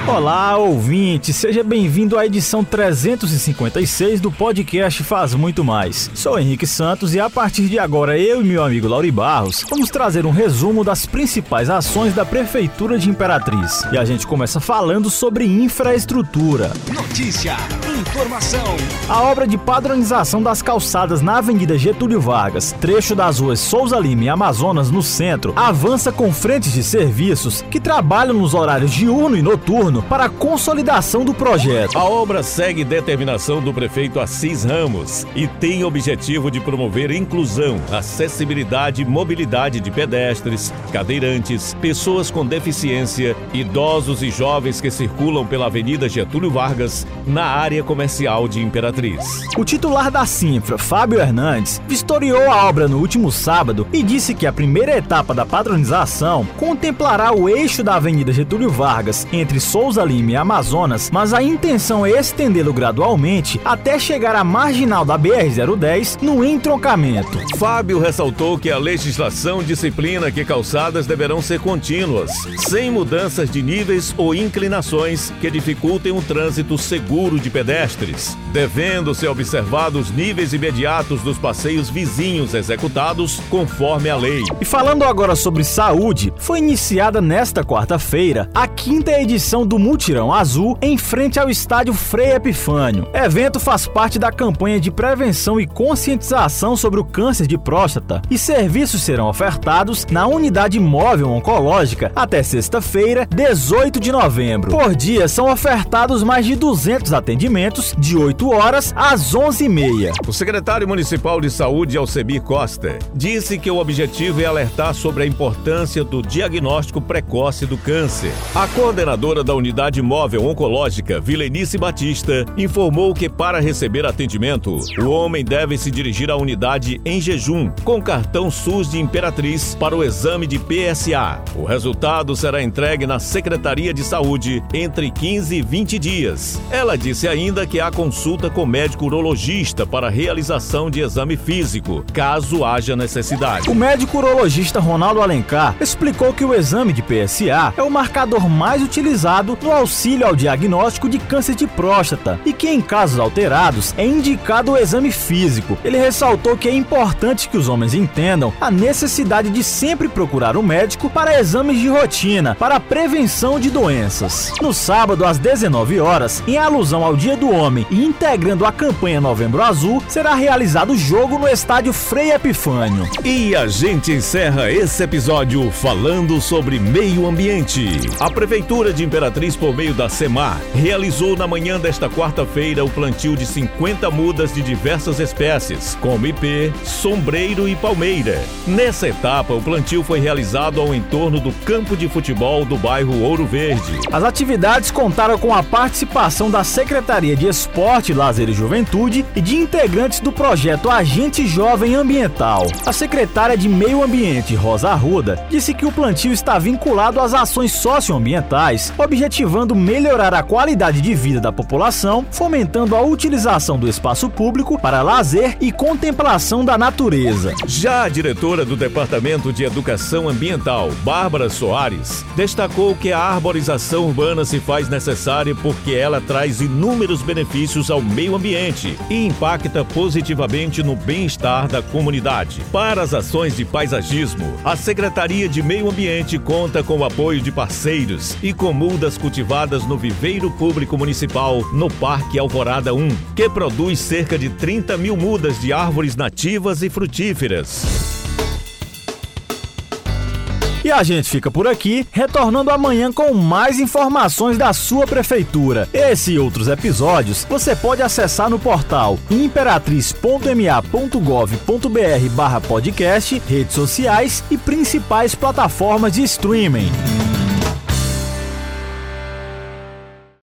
Olá, ouvinte, seja bem-vindo à edição 356 do podcast Faz Muito Mais. Sou Henrique Santos e a partir de agora eu e meu amigo Lauri Barros vamos trazer um resumo das principais ações da Prefeitura de Imperatriz. E a gente começa falando sobre infraestrutura. Notícia, informação. A obra de padronização das calçadas na Avenida Getúlio Vargas, trecho das ruas Souza Lima e Amazonas no centro, avança com frentes de serviços que trabalham nos horários diurno e noturno para a consolidação do projeto. A obra segue determinação do prefeito Assis Ramos e tem objetivo de promover inclusão, acessibilidade e mobilidade de pedestres, cadeirantes, pessoas com deficiência, idosos e jovens que circulam pela Avenida Getúlio Vargas na área comercial de Imperatriz. O titular da Sinfra, Fábio Hernandes, vistoriou a obra no último sábado e disse que a primeira etapa da padronização contemplará o eixo da Avenida Getúlio Vargas entre Souza Lima e Amazonas, mas a intenção é estendê-lo gradualmente até chegar à marginal da BR-010 no entroncamento. Fábio ressaltou que a legislação disciplina que calçadas deverão ser contínuas, sem mudanças de níveis ou inclinações que dificultem o trânsito seguro de pedestres, devendo ser observados níveis imediatos dos passeios vizinhos executados conforme a lei. E falando agora sobre saúde, foi iniciada nesta quarta-feira a quinta edição do Mutirão Azul em frente ao estádio Frei Epifânio. O evento faz parte da campanha de prevenção e conscientização sobre o câncer de próstata e serviços serão ofertados na unidade móvel oncológica até sexta-feira, 18 de novembro. Por dia são ofertados mais de 200 atendimentos de 8 horas às 11h30. O secretário municipal de saúde, Alcemir Costa, disse que o objetivo é alertar sobre a importância do diagnóstico precoce do câncer. A coordenadora da unidade Unidade Móvel Oncológica Vilenice Batista informou que para receber atendimento, o homem deve se dirigir à unidade em jejum com cartão SUS de Imperatriz para o exame de PSA. O resultado será entregue na Secretaria de Saúde entre 15 e 20 dias. Ela disse ainda que há consulta com médico urologista para realização de exame físico, caso haja necessidade. O médico urologista Ronaldo Alencar explicou que o exame de PSA é o marcador mais utilizado no auxílio ao diagnóstico de câncer de próstata e que, em casos alterados, é indicado o exame físico. Ele ressaltou que é importante que os homens entendam a necessidade de sempre procurar um médico para exames de rotina, para a prevenção de doenças. No sábado, às 19 horas, em alusão ao Dia do Homem e integrando a campanha Novembro Azul, será realizado o jogo no estádio Frei Epifânio. E a gente encerra esse episódio falando sobre meio ambiente. A Prefeitura de Imperatriz por meio da SEMAR, realizou na manhã desta quarta-feira o plantio de 50 mudas de diversas espécies, como ipê, sombreiro e palmeira. Nessa etapa, o plantio foi realizado ao entorno do campo de futebol do bairro Ouro Verde. As atividades contaram com a participação da Secretaria de Esporte, Lazer e Juventude e de integrantes do projeto Agente Jovem Ambiental. A secretária de Meio Ambiente, Rosa Arruda, disse que o plantio está vinculado às ações socioambientais, objetivando melhorar a qualidade de vida da população, fomentando a utilização do espaço público para lazer e contemplação da natureza. Já a diretora do Departamento de Educação Ambiental, Bárbara Soares, destacou que a arborização urbana se faz necessária porque ela traz inúmeros benefícios ao meio ambiente e impacta positivamente no bem-estar da comunidade. Para as ações de paisagismo, a Secretaria de Meio Ambiente conta com o apoio de parceiros e com mudas cultivadas no Viveiro Público Municipal, no Parque Alvorada 1, que produz cerca de 30 mil mudas de árvores nativas e frutíferas. E a gente fica por aqui, retornando amanhã com mais informações da sua prefeitura. Esse e outros episódios você pode acessar no portal imperatriz.ma.gov.br/podcast, redes sociais e principais plataformas de streaming.